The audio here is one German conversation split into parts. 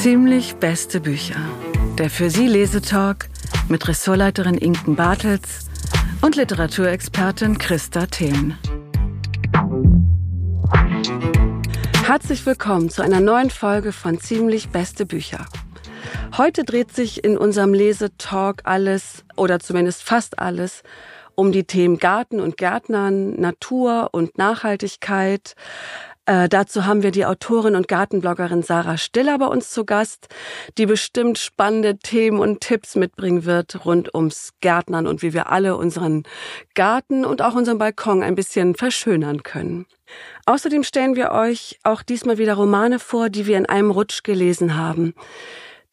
Ziemlich beste Bücher. Der für Sie Lesetalk mit Ressortleiterin Inken Bartels und Literaturexpertin Christa Thelen. Herzlich willkommen zu einer neuen Folge von Ziemlich beste Bücher. Heute dreht sich in unserem Lesetalk alles oder zumindest fast alles um die Themen Garten und Gärtnern, Natur und Nachhaltigkeit, äh, dazu haben wir die Autorin und Gartenbloggerin Sarah Stiller bei uns zu Gast, die bestimmt spannende Themen und Tipps mitbringen wird rund ums Gärtnern und wie wir alle unseren Garten und auch unseren Balkon ein bisschen verschönern können. Außerdem stellen wir euch auch diesmal wieder Romane vor, die wir in einem Rutsch gelesen haben.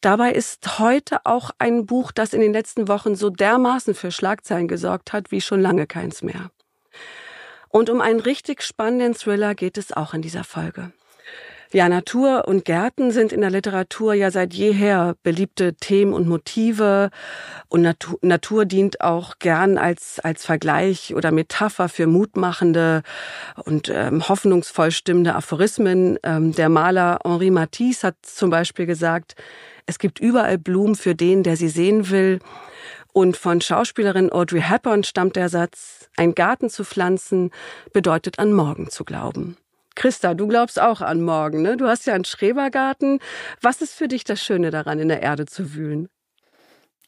Dabei ist heute auch ein Buch, das in den letzten Wochen so dermaßen für Schlagzeilen gesorgt hat, wie schon lange keins mehr. Und um einen richtig spannenden Thriller geht es auch in dieser Folge. Ja, Natur und Gärten sind in der Literatur ja seit jeher beliebte Themen und Motive. Und Natur, Natur dient auch gern als, als Vergleich oder Metapher für mutmachende und ähm, hoffnungsvoll stimmende Aphorismen. Ähm, der Maler Henri Matisse hat zum Beispiel gesagt, es gibt überall Blumen für den, der sie sehen will. Und von Schauspielerin Audrey Hepburn stammt der Satz, ein Garten zu pflanzen bedeutet an morgen zu glauben. Christa, du glaubst auch an morgen, ne? Du hast ja einen Schrebergarten. Was ist für dich das Schöne daran, in der Erde zu wühlen?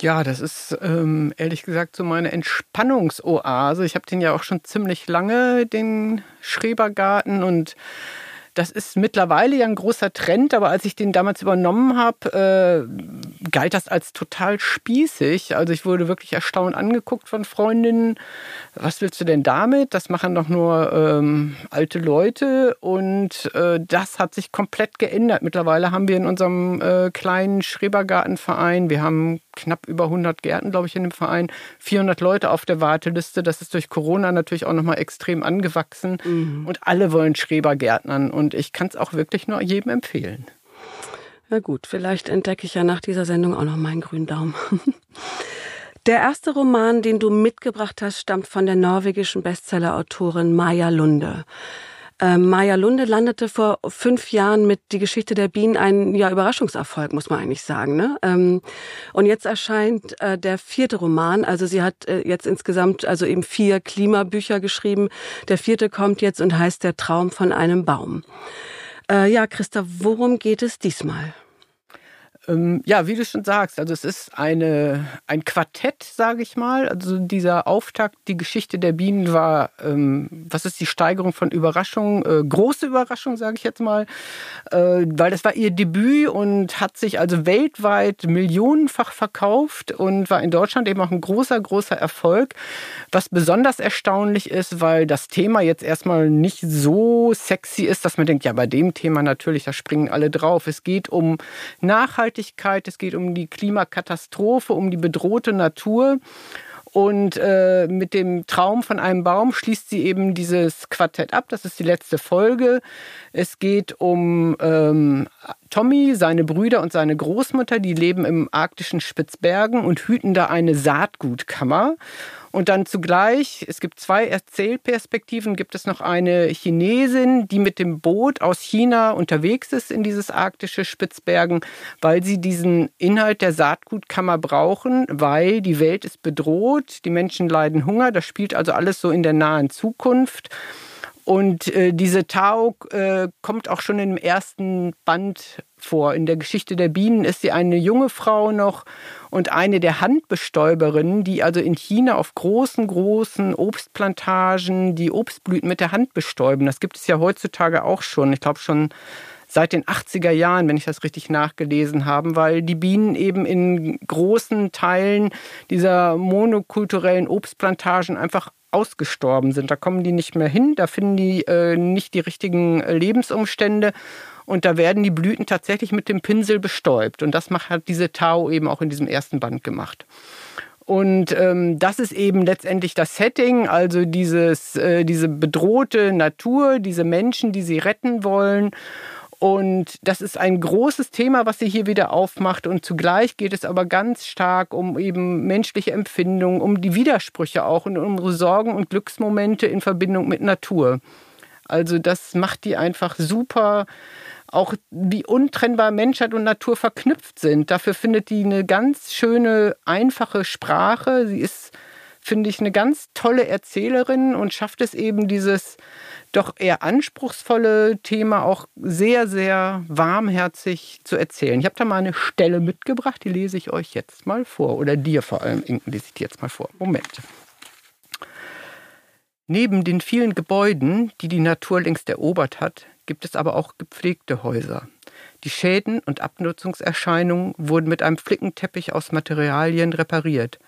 Ja, das ist ähm, ehrlich gesagt so meine Entspannungsoase. Ich habe den ja auch schon ziemlich lange, den Schrebergarten und das ist mittlerweile ja ein großer Trend, aber als ich den damals übernommen habe, äh, galt das als total spießig. Also ich wurde wirklich erstaunt angeguckt von Freundinnen. Was willst du denn damit? Das machen doch nur ähm, alte Leute. Und äh, das hat sich komplett geändert. Mittlerweile haben wir in unserem äh, kleinen Schrebergartenverein, wir haben knapp über 100 Gärten, glaube ich, in dem Verein, 400 Leute auf der Warteliste. Das ist durch Corona natürlich auch nochmal extrem angewachsen. Mhm. Und alle wollen Schrebergärtnern. Und ich kann es auch wirklich nur jedem empfehlen. Na gut, vielleicht entdecke ich ja nach dieser Sendung auch noch meinen grünen Daumen. Der erste Roman, den du mitgebracht hast, stammt von der norwegischen Bestsellerautorin Maja Lunde. Ähm, Maja Lunde landete vor fünf Jahren mit Die Geschichte der Bienen ein ja, Überraschungserfolg, muss man eigentlich sagen. Ne? Ähm, und jetzt erscheint äh, der vierte Roman. Also sie hat äh, jetzt insgesamt also eben vier Klimabücher geschrieben. Der vierte kommt jetzt und heißt Der Traum von einem Baum. Äh, ja, Christa, worum geht es diesmal? Ähm, ja, wie du schon sagst, also es ist eine, ein Quartett, sage ich mal. Also dieser Auftakt, die Geschichte der Bienen war, ähm, was ist die Steigerung von Überraschung? Äh, große Überraschung, sage ich jetzt mal, äh, weil das war ihr Debüt und hat sich also weltweit millionenfach verkauft und war in Deutschland eben auch ein großer, großer Erfolg. Was besonders erstaunlich ist, weil das Thema jetzt erstmal nicht so sexy ist, dass man denkt, ja, bei dem Thema natürlich, da springen alle drauf. Es geht um Nachhaltigkeit Nachhaltigkeit, es geht um die Klimakatastrophe, um die bedrohte Natur. Und äh, mit dem Traum von einem Baum schließt sie eben dieses Quartett ab. Das ist die letzte Folge. Es geht um ähm, Tommy, seine Brüder und seine Großmutter. Die leben im arktischen Spitzbergen und hüten da eine Saatgutkammer. Und dann zugleich, es gibt zwei Erzählperspektiven, gibt es noch eine Chinesin, die mit dem Boot aus China unterwegs ist in dieses arktische Spitzbergen, weil sie diesen Inhalt der Saatgutkammer brauchen, weil die Welt ist bedroht, die Menschen leiden Hunger, das spielt also alles so in der nahen Zukunft. Und äh, diese Tao äh, kommt auch schon im ersten Band vor. In der Geschichte der Bienen ist sie eine junge Frau noch und eine der Handbestäuberinnen, die also in China auf großen, großen Obstplantagen die Obstblüten mit der Hand bestäuben. Das gibt es ja heutzutage auch schon. Ich glaube schon seit den 80er Jahren, wenn ich das richtig nachgelesen habe, weil die Bienen eben in großen Teilen dieser monokulturellen Obstplantagen einfach ausgestorben sind. Da kommen die nicht mehr hin, da finden die äh, nicht die richtigen Lebensumstände und da werden die Blüten tatsächlich mit dem Pinsel bestäubt. Und das macht, hat diese Tao eben auch in diesem ersten Band gemacht. Und ähm, das ist eben letztendlich das Setting, also dieses, äh, diese bedrohte Natur, diese Menschen, die sie retten wollen. Und das ist ein großes Thema, was sie hier wieder aufmacht. Und zugleich geht es aber ganz stark um eben menschliche Empfindungen, um die Widersprüche auch und um unsere Sorgen und Glücksmomente in Verbindung mit Natur. Also das macht die einfach super auch wie untrennbar Menschheit und Natur verknüpft sind. Dafür findet die eine ganz schöne, einfache Sprache. Sie ist, finde ich, eine ganz tolle Erzählerin und schafft es eben, dieses doch eher anspruchsvolle Thema auch sehr, sehr warmherzig zu erzählen. Ich habe da mal eine Stelle mitgebracht, die lese ich euch jetzt mal vor. Oder dir vor allem, Inken, lese ich dir jetzt mal vor. Moment. Neben den vielen Gebäuden, die die Natur längst erobert hat, gibt es aber auch gepflegte Häuser. Die Schäden und Abnutzungserscheinungen wurden mit einem Flickenteppich aus Materialien repariert,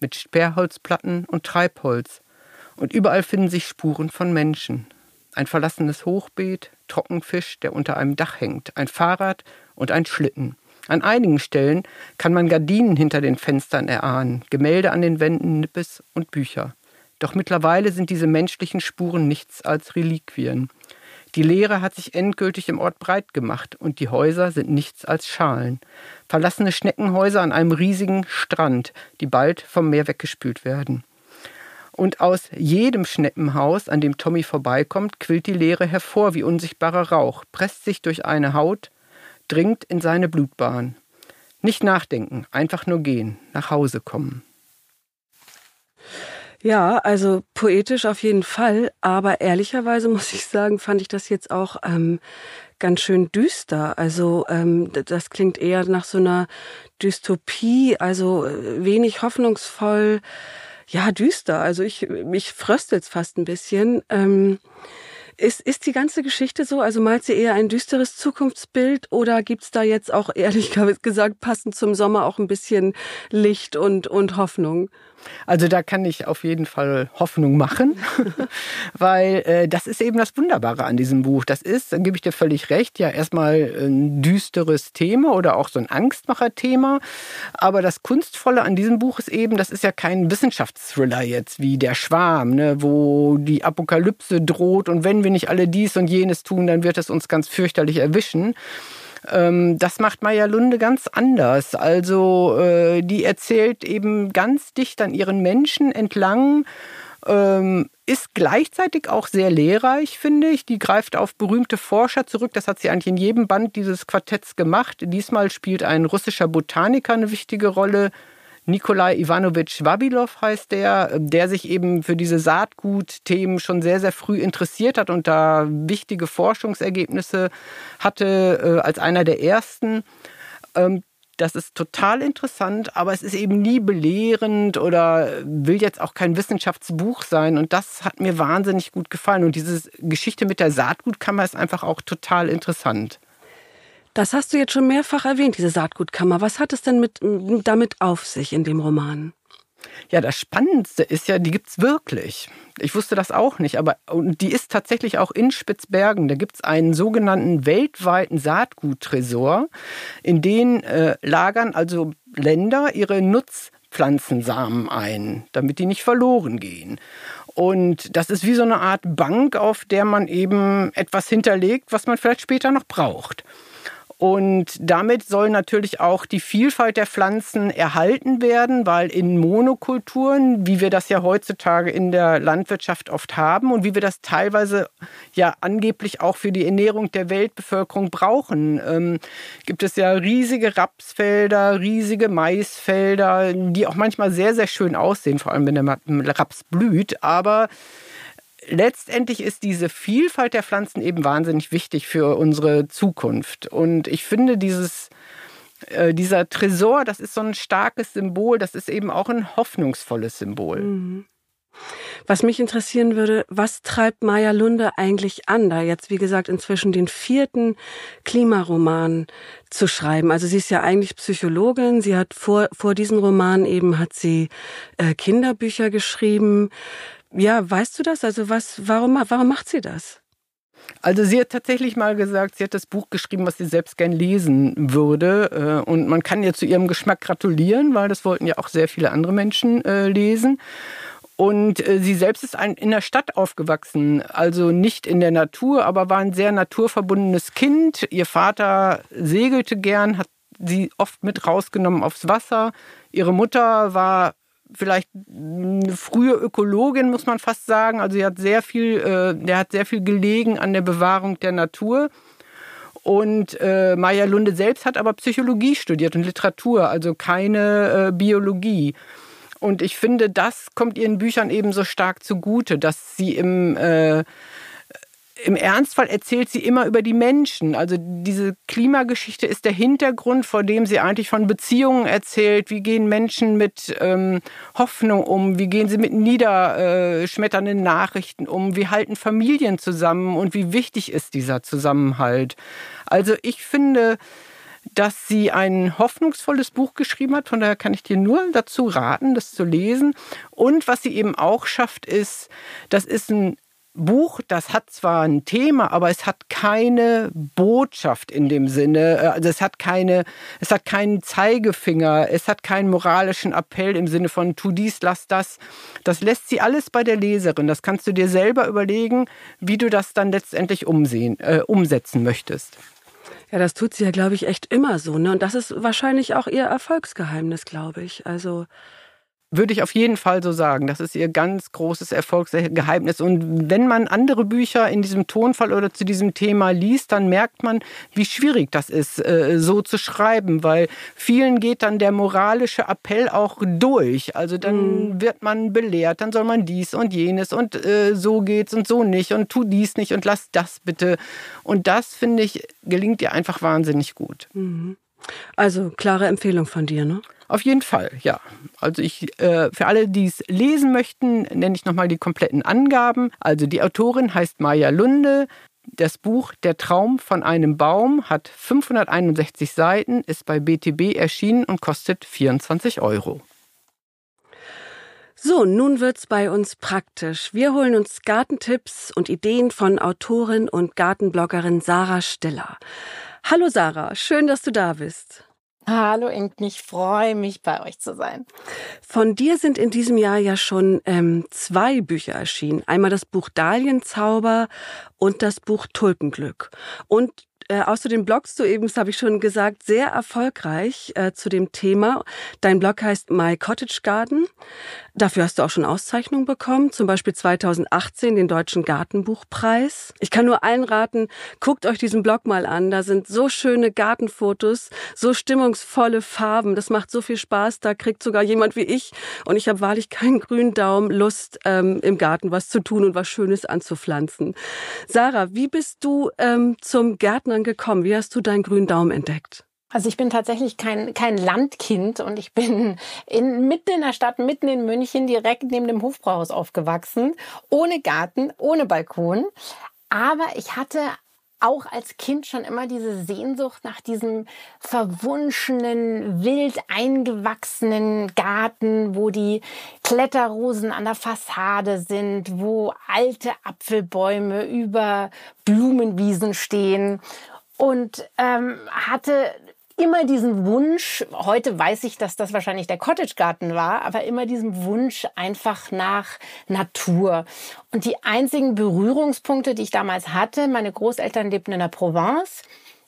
mit Sperrholzplatten und Treibholz. Und überall finden sich Spuren von Menschen. Ein verlassenes Hochbeet, Trockenfisch, der unter einem Dach hängt, ein Fahrrad und ein Schlitten. An einigen Stellen kann man Gardinen hinter den Fenstern erahnen, Gemälde an den Wänden, Nippes und Bücher. Doch mittlerweile sind diese menschlichen Spuren nichts als Reliquien. Die Leere hat sich endgültig im Ort breit gemacht und die Häuser sind nichts als Schalen. Verlassene Schneckenhäuser an einem riesigen Strand, die bald vom Meer weggespült werden. Und aus jedem Schneppenhaus, an dem Tommy vorbeikommt, quillt die Leere hervor wie unsichtbarer Rauch, presst sich durch eine Haut, dringt in seine Blutbahn. Nicht nachdenken, einfach nur gehen, nach Hause kommen. Ja, also poetisch auf jeden Fall, aber ehrlicherweise muss ich sagen, fand ich das jetzt auch ähm, ganz schön düster. Also ähm, das klingt eher nach so einer Dystopie, also äh, wenig hoffnungsvoll. Ja, düster. Also ich mich fröstelt fast ein bisschen. Ähm, ist, ist die ganze Geschichte so? Also malt sie eher ein düsteres Zukunftsbild oder gibt's da jetzt auch ehrlich gesagt passend zum Sommer auch ein bisschen Licht und, und Hoffnung? Also da kann ich auf jeden Fall Hoffnung machen, weil äh, das ist eben das Wunderbare an diesem Buch. Das ist, dann gebe ich dir völlig recht, ja erstmal ein düsteres Thema oder auch so ein Angstmacher-Thema. Aber das Kunstvolle an diesem Buch ist eben, das ist ja kein Wissenschaftsthriller jetzt wie Der Schwarm, ne, wo die Apokalypse droht und wenn wir nicht alle dies und jenes tun, dann wird es uns ganz fürchterlich erwischen ähm, das macht Maya Lunde ganz anders. Also äh, die erzählt eben ganz dicht an ihren Menschen entlang. Ähm, ist gleichzeitig auch sehr lehrreich, finde ich. Die greift auf berühmte Forscher zurück. Das hat sie eigentlich in jedem Band dieses Quartetts gemacht. Diesmal spielt ein russischer Botaniker eine wichtige Rolle. Nikolai Ivanovich Wabilov heißt der, der sich eben für diese Saatgutthemen schon sehr, sehr früh interessiert hat und da wichtige Forschungsergebnisse hatte äh, als einer der ersten. Ähm, das ist total interessant, aber es ist eben nie belehrend oder will jetzt auch kein Wissenschaftsbuch sein. Und das hat mir wahnsinnig gut gefallen. Und diese Geschichte mit der Saatgutkammer ist einfach auch total interessant. Das hast du jetzt schon mehrfach erwähnt, diese Saatgutkammer. Was hat es denn mit, damit auf sich in dem Roman? Ja, das Spannendste ist ja, die gibt es wirklich. Ich wusste das auch nicht, aber die ist tatsächlich auch in Spitzbergen. Da gibt es einen sogenannten weltweiten Saatguttresor, in den äh, lagern also Länder ihre Nutzpflanzensamen ein, damit die nicht verloren gehen. Und das ist wie so eine Art Bank, auf der man eben etwas hinterlegt, was man vielleicht später noch braucht. Und damit soll natürlich auch die Vielfalt der Pflanzen erhalten werden, weil in Monokulturen, wie wir das ja heutzutage in der Landwirtschaft oft haben und wie wir das teilweise ja angeblich auch für die Ernährung der Weltbevölkerung brauchen, ähm, gibt es ja riesige Rapsfelder, riesige Maisfelder, die auch manchmal sehr, sehr schön aussehen, vor allem wenn der Raps blüht. Aber letztendlich ist diese Vielfalt der Pflanzen eben wahnsinnig wichtig für unsere Zukunft. Und ich finde dieses äh, dieser Tresor, das ist so ein starkes Symbol, das ist eben auch ein hoffnungsvolles Symbol. Mhm. Was mich interessieren würde, was treibt Maya Lunde eigentlich an, da jetzt, wie gesagt, inzwischen den vierten Klimaroman zu schreiben? Also sie ist ja eigentlich Psychologin. Sie hat vor, vor diesem Roman eben hat sie äh, Kinderbücher geschrieben. Ja, weißt du das? Also was, warum, warum macht sie das? Also sie hat tatsächlich mal gesagt, sie hat das Buch geschrieben, was sie selbst gern lesen würde. Äh, und man kann ihr zu ihrem Geschmack gratulieren, weil das wollten ja auch sehr viele andere Menschen äh, lesen. Und äh, sie selbst ist in der Stadt aufgewachsen, also nicht in der Natur, aber war ein sehr naturverbundenes Kind. Ihr Vater segelte gern, hat sie oft mit rausgenommen aufs Wasser. Ihre Mutter war vielleicht eine frühe Ökologin, muss man fast sagen. Also sie hat sehr viel, äh, der hat sehr viel gelegen an der Bewahrung der Natur. Und äh, Maya Lunde selbst hat aber Psychologie studiert und Literatur, also keine äh, Biologie. Und ich finde, das kommt ihren Büchern eben so stark zugute, dass sie im äh, im Ernstfall erzählt sie immer über die Menschen. Also diese Klimageschichte ist der Hintergrund, vor dem sie eigentlich von Beziehungen erzählt. Wie gehen Menschen mit ähm, Hoffnung um? Wie gehen sie mit niederschmetternden Nachrichten um? Wie halten Familien zusammen? Und wie wichtig ist dieser Zusammenhalt? Also ich finde, dass sie ein hoffnungsvolles Buch geschrieben hat. Von daher kann ich dir nur dazu raten, das zu lesen. Und was sie eben auch schafft, ist, das ist ein Buch, das hat zwar ein Thema, aber es hat keine Botschaft in dem Sinne. Äh, also es hat keine, es hat keinen Zeigefinger, es hat keinen moralischen Appell im Sinne von tu dies, lass das. Das lässt sie alles bei der Leserin. Das kannst du dir selber überlegen, wie du das dann letztendlich umsehen, äh, umsetzen möchtest. Ja, das tut sie ja, glaube ich, echt immer so. Ne? Und das ist wahrscheinlich auch ihr Erfolgsgeheimnis, glaube ich. Also würde ich auf jeden Fall so sagen. Das ist ihr ganz großes Erfolgsgeheimnis. Und wenn man andere Bücher in diesem Tonfall oder zu diesem Thema liest, dann merkt man, wie schwierig das ist, äh, so zu schreiben, weil vielen geht dann der moralische Appell auch durch. Also dann mhm. wird man belehrt, dann soll man dies und jenes und äh, so geht's und so nicht und tu dies nicht und lass das bitte. Und das, finde ich, gelingt ihr einfach wahnsinnig gut. Mhm. Also klare Empfehlung von dir, ne? Auf jeden Fall, ja. Also ich, äh, für alle, die es lesen möchten, nenne ich nochmal die kompletten Angaben. Also die Autorin heißt Maya Lunde. Das Buch Der Traum von einem Baum hat 561 Seiten, ist bei BTB erschienen und kostet 24 Euro. So, nun wird's bei uns praktisch. Wir holen uns Gartentipps und Ideen von Autorin und Gartenbloggerin Sarah Stiller. Hallo Sarah, schön, dass du da bist. Hallo Inken, ich freue mich, bei euch zu sein. Von dir sind in diesem Jahr ja schon ähm, zwei Bücher erschienen. Einmal das Buch Dahlienzauber und das Buch Tulpenglück. Und äh, außerdem blogst du eben, das habe ich schon gesagt, sehr erfolgreich äh, zu dem Thema. Dein Blog heißt My Cottage Garden. Dafür hast du auch schon Auszeichnungen bekommen, zum Beispiel 2018 den Deutschen Gartenbuchpreis. Ich kann nur allen raten, guckt euch diesen Blog mal an. Da sind so schöne Gartenfotos, so stimmungsvolle Farben. Das macht so viel Spaß. Da kriegt sogar jemand wie ich, und ich habe wahrlich keinen grünen Daumen, Lust, ähm, im Garten was zu tun und was Schönes anzupflanzen. Sarah, wie bist du ähm, zum Gärtnern gekommen? Wie hast du deinen grünen Daumen entdeckt? Also ich bin tatsächlich kein, kein Landkind und ich bin in, mitten in der Stadt, mitten in München, direkt neben dem Hofbrauhaus aufgewachsen, ohne Garten, ohne Balkon. Aber ich hatte auch als Kind schon immer diese Sehnsucht nach diesem verwunschenen, wild eingewachsenen Garten, wo die Kletterrosen an der Fassade sind, wo alte Apfelbäume über Blumenwiesen stehen. Und ähm, hatte immer diesen Wunsch, heute weiß ich, dass das wahrscheinlich der Cottage Garten war, aber immer diesen Wunsch einfach nach Natur. Und die einzigen Berührungspunkte, die ich damals hatte, meine Großeltern lebten in der Provence.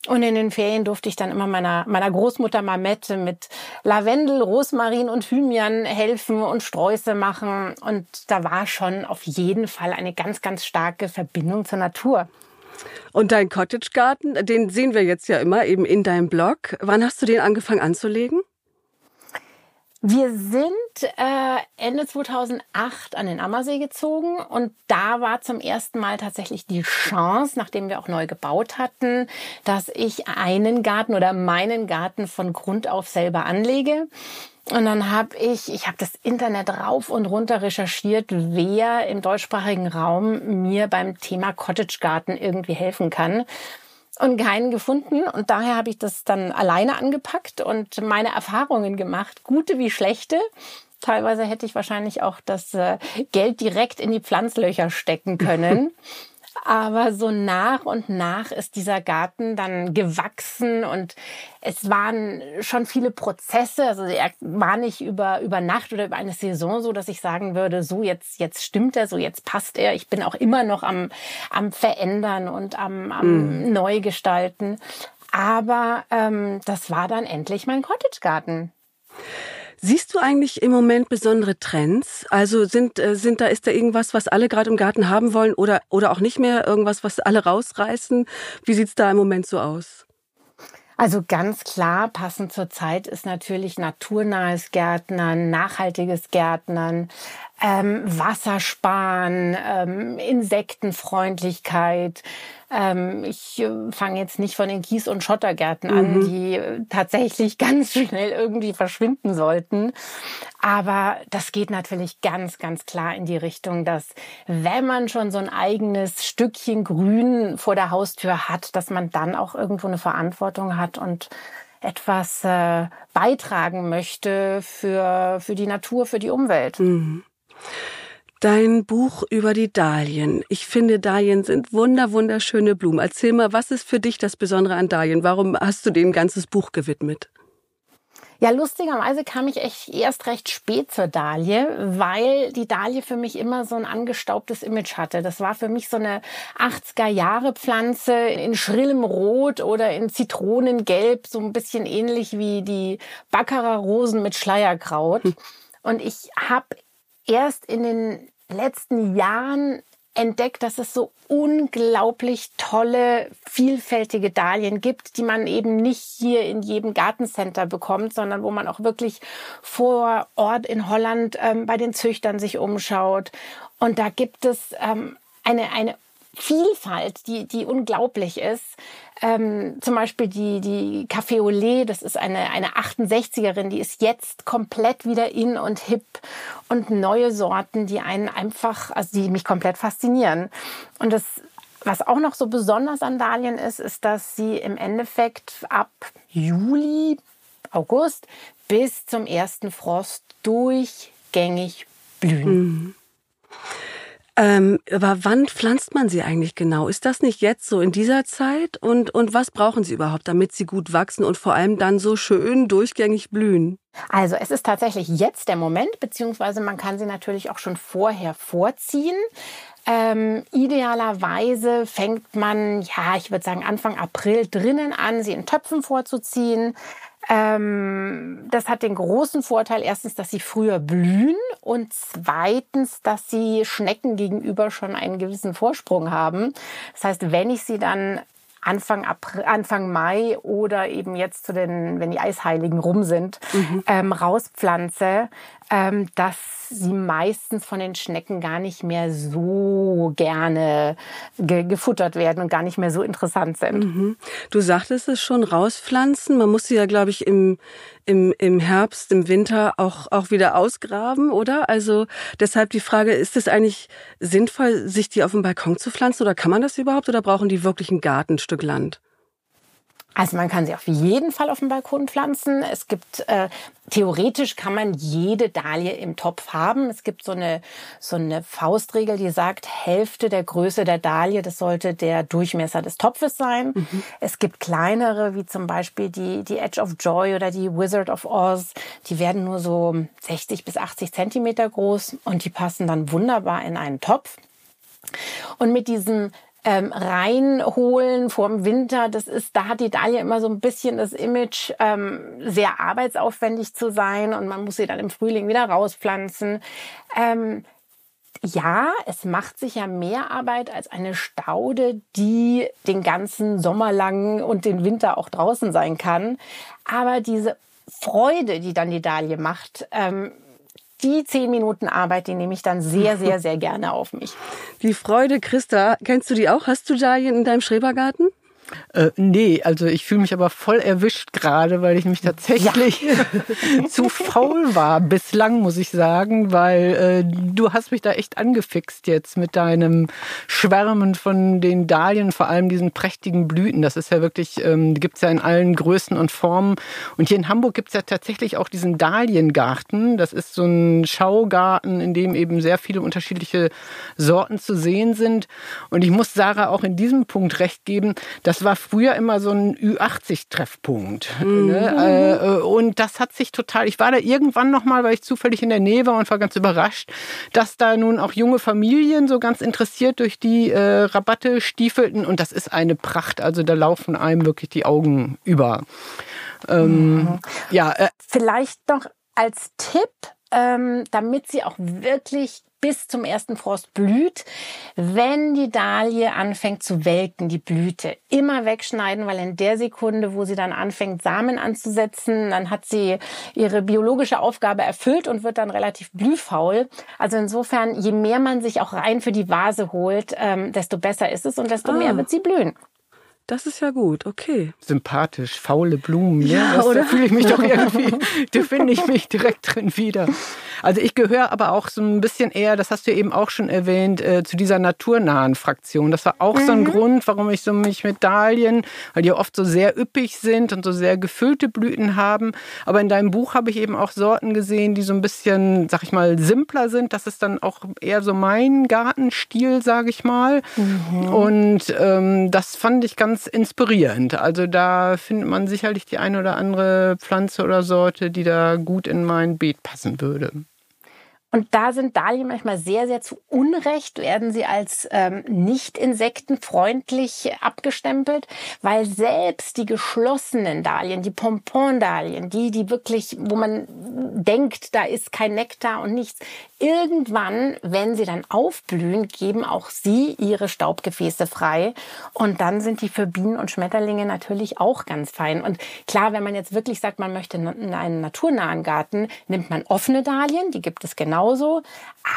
Und in den Ferien durfte ich dann immer meiner, meiner Großmutter Mamette mit Lavendel, Rosmarin und Thymian helfen und Sträuße machen. Und da war schon auf jeden Fall eine ganz, ganz starke Verbindung zur Natur. Und dein Cottage Garten, den sehen wir jetzt ja immer eben in deinem Blog. Wann hast du den angefangen anzulegen? Wir sind äh, Ende 2008 an den Ammersee gezogen und da war zum ersten Mal tatsächlich die Chance, nachdem wir auch neu gebaut hatten, dass ich einen Garten oder meinen Garten von Grund auf selber anlege. Und dann habe ich, ich habe das Internet rauf und runter recherchiert, wer im deutschsprachigen Raum mir beim Thema Cottage Garten irgendwie helfen kann. Und keinen gefunden. Und daher habe ich das dann alleine angepackt und meine Erfahrungen gemacht, gute wie schlechte. Teilweise hätte ich wahrscheinlich auch das äh, Geld direkt in die Pflanzlöcher stecken können. Aber so nach und nach ist dieser Garten dann gewachsen und es waren schon viele Prozesse. Also er war nicht über, über Nacht oder über eine Saison so, dass ich sagen würde, so jetzt, jetzt stimmt er, so jetzt passt er. Ich bin auch immer noch am, am Verändern und am, am mm. Neugestalten. Aber ähm, das war dann endlich mein Cottage-Garten. Siehst du eigentlich im Moment besondere Trends? Also sind, äh, sind da, ist da irgendwas, was alle gerade im Garten haben wollen oder, oder auch nicht mehr? Irgendwas, was alle rausreißen? Wie sieht's da im Moment so aus? Also ganz klar, passend zur Zeit ist natürlich naturnahes Gärtnern, nachhaltiges Gärtnern, ähm, Wassersparen, ähm, Insektenfreundlichkeit. Ähm, ich äh, fange jetzt nicht von den Kies- und Schottergärten an, mhm. die äh, tatsächlich ganz schnell irgendwie verschwinden sollten. Aber das geht natürlich ganz, ganz klar in die Richtung, dass wenn man schon so ein eigenes Stückchen Grün vor der Haustür hat, dass man dann auch irgendwo eine Verantwortung hat und etwas äh, beitragen möchte für, für die Natur, für die Umwelt. Mhm. Dein Buch über die Dahlien. Ich finde, Dahlien sind wunder, wunderschöne Blumen. Erzähl mal, was ist für dich das Besondere an Dahlien? Warum hast du dem ganzes Buch gewidmet? Ja, lustigerweise kam ich echt erst recht spät zur Dahlie, weil die Dahlie für mich immer so ein angestaubtes Image hatte. Das war für mich so eine 80er-Jahre-Pflanze in schrillem Rot oder in Zitronengelb, so ein bisschen ähnlich wie die Baccarat Rosen mit Schleierkraut. Hm. Und ich habe erst in den letzten Jahren entdeckt, dass es so unglaublich tolle, vielfältige Dahlien gibt, die man eben nicht hier in jedem Gartencenter bekommt, sondern wo man auch wirklich vor Ort in Holland ähm, bei den Züchtern sich umschaut. Und da gibt es ähm, eine, eine Vielfalt, die, die unglaublich ist. Ähm, zum Beispiel die, die Café Olé, das ist eine, eine 68erin, die ist jetzt komplett wieder in und hip und neue Sorten, die einen einfach, also die mich komplett faszinieren. Und das, was auch noch so besonders an Dahlien ist, ist, dass sie im Endeffekt ab Juli, August bis zum ersten Frost durchgängig blühen. Mhm. Ähm, aber wann pflanzt man sie eigentlich genau? Ist das nicht jetzt so in dieser Zeit? Und, und was brauchen sie überhaupt, damit sie gut wachsen und vor allem dann so schön durchgängig blühen? Also es ist tatsächlich jetzt der Moment, beziehungsweise man kann sie natürlich auch schon vorher vorziehen. Ähm, idealerweise fängt man, ja, ich würde sagen Anfang April drinnen an, sie in Töpfen vorzuziehen. Ähm, das hat den großen Vorteil, erstens, dass sie früher blühen und zweitens, dass sie Schnecken gegenüber schon einen gewissen Vorsprung haben. Das heißt, wenn ich sie dann Anfang, April, Anfang Mai oder eben jetzt zu den, wenn die Eisheiligen rum sind, mhm. ähm, rauspflanze, ähm, dass sie meistens von den Schnecken gar nicht mehr so gerne ge gefuttert werden und gar nicht mehr so interessant sind. Mhm. Du sagtest es schon, rauspflanzen. Man muss sie ja, glaube ich, im, im, im Herbst, im Winter auch, auch wieder ausgraben, oder? Also deshalb die Frage, ist es eigentlich sinnvoll, sich die auf dem Balkon zu pflanzen oder kann man das überhaupt oder brauchen die wirklich ein Gartenstück Land? Also man kann sie auf jeden Fall auf dem Balkon pflanzen. Es gibt äh, theoretisch kann man jede Dahlie im Topf haben. Es gibt so eine so eine Faustregel, die sagt Hälfte der Größe der Dahlie, das sollte der Durchmesser des Topfes sein. Mhm. Es gibt kleinere, wie zum Beispiel die die Edge of Joy oder die Wizard of Oz. Die werden nur so 60 bis 80 Zentimeter groß und die passen dann wunderbar in einen Topf. Und mit diesem ähm, reinholen vorm Winter, das ist, da hat die Dahlia immer so ein bisschen das Image, ähm, sehr arbeitsaufwendig zu sein und man muss sie dann im Frühling wieder rauspflanzen. Ähm, ja, es macht sich ja mehr Arbeit als eine Staude, die den ganzen Sommer lang und den Winter auch draußen sein kann. Aber diese Freude, die dann die Dahlie macht, ähm, die zehn Minuten Arbeit, die nehme ich dann sehr, sehr, sehr gerne auf mich. Die Freude, Christa, kennst du die auch? Hast du Dahlien in deinem Schrebergarten? Äh, nee, also ich fühle mich aber voll erwischt gerade, weil ich mich tatsächlich ja. zu faul war bislang, muss ich sagen, weil äh, du hast mich da echt angefixt jetzt mit deinem Schwärmen von den Dahlien, vor allem diesen prächtigen Blüten. Das ist ja wirklich, ähm, gibt's ja in allen Größen und Formen. Und hier in Hamburg gibt's ja tatsächlich auch diesen Dahliengarten. Das ist so ein Schaugarten, in dem eben sehr viele unterschiedliche Sorten zu sehen sind. Und ich muss Sarah auch in diesem Punkt recht geben, dass das war früher immer so ein Ü80-Treffpunkt. Mhm. Ne? Äh, und das hat sich total, ich war da irgendwann nochmal, weil ich zufällig in der Nähe war und war ganz überrascht, dass da nun auch junge Familien so ganz interessiert durch die äh, Rabatte stiefelten. Und das ist eine Pracht. Also da laufen einem wirklich die Augen über. Ähm, mhm. Ja, äh, vielleicht noch als Tipp, ähm, damit sie auch wirklich bis zum ersten Frost blüht. Wenn die Dahlie anfängt zu welken, die Blüte, immer wegschneiden, weil in der Sekunde, wo sie dann anfängt, Samen anzusetzen, dann hat sie ihre biologische Aufgabe erfüllt und wird dann relativ blühfaul. Also insofern, je mehr man sich auch rein für die Vase holt, ähm, desto besser ist es und desto ah. mehr wird sie blühen. Das ist ja gut, okay. Sympathisch, faule Blumen, ja, das, oder? Da fühle ich mich doch irgendwie, da finde ich mich direkt drin wieder. Also ich gehöre aber auch so ein bisschen eher, das hast du eben auch schon erwähnt, äh, zu dieser naturnahen Fraktion. Das war auch mhm. so ein mhm. Grund, warum ich so mich mit Dahlien, weil die oft so sehr üppig sind und so sehr gefüllte Blüten haben. Aber in deinem Buch habe ich eben auch Sorten gesehen, die so ein bisschen, sag ich mal, simpler sind. Das ist dann auch eher so mein Gartenstil, sage ich mal. Mhm. Und ähm, das fand ich ganz inspirierend. Also da findet man sicherlich die eine oder andere Pflanze oder Sorte, die da gut in mein Beet passen würde. Und da sind Dahlien manchmal sehr, sehr zu Unrecht, werden sie als ähm, nicht insektenfreundlich abgestempelt, weil selbst die geschlossenen Dahlien, die Pompon-Dahlien, die, die wirklich, wo man denkt, da ist kein Nektar und nichts, irgendwann, wenn sie dann aufblühen, geben auch sie ihre Staubgefäße frei. Und dann sind die für Bienen und Schmetterlinge natürlich auch ganz fein. Und klar, wenn man jetzt wirklich sagt, man möchte einen naturnahen Garten, nimmt man offene Dahlien, die gibt es genau genauso.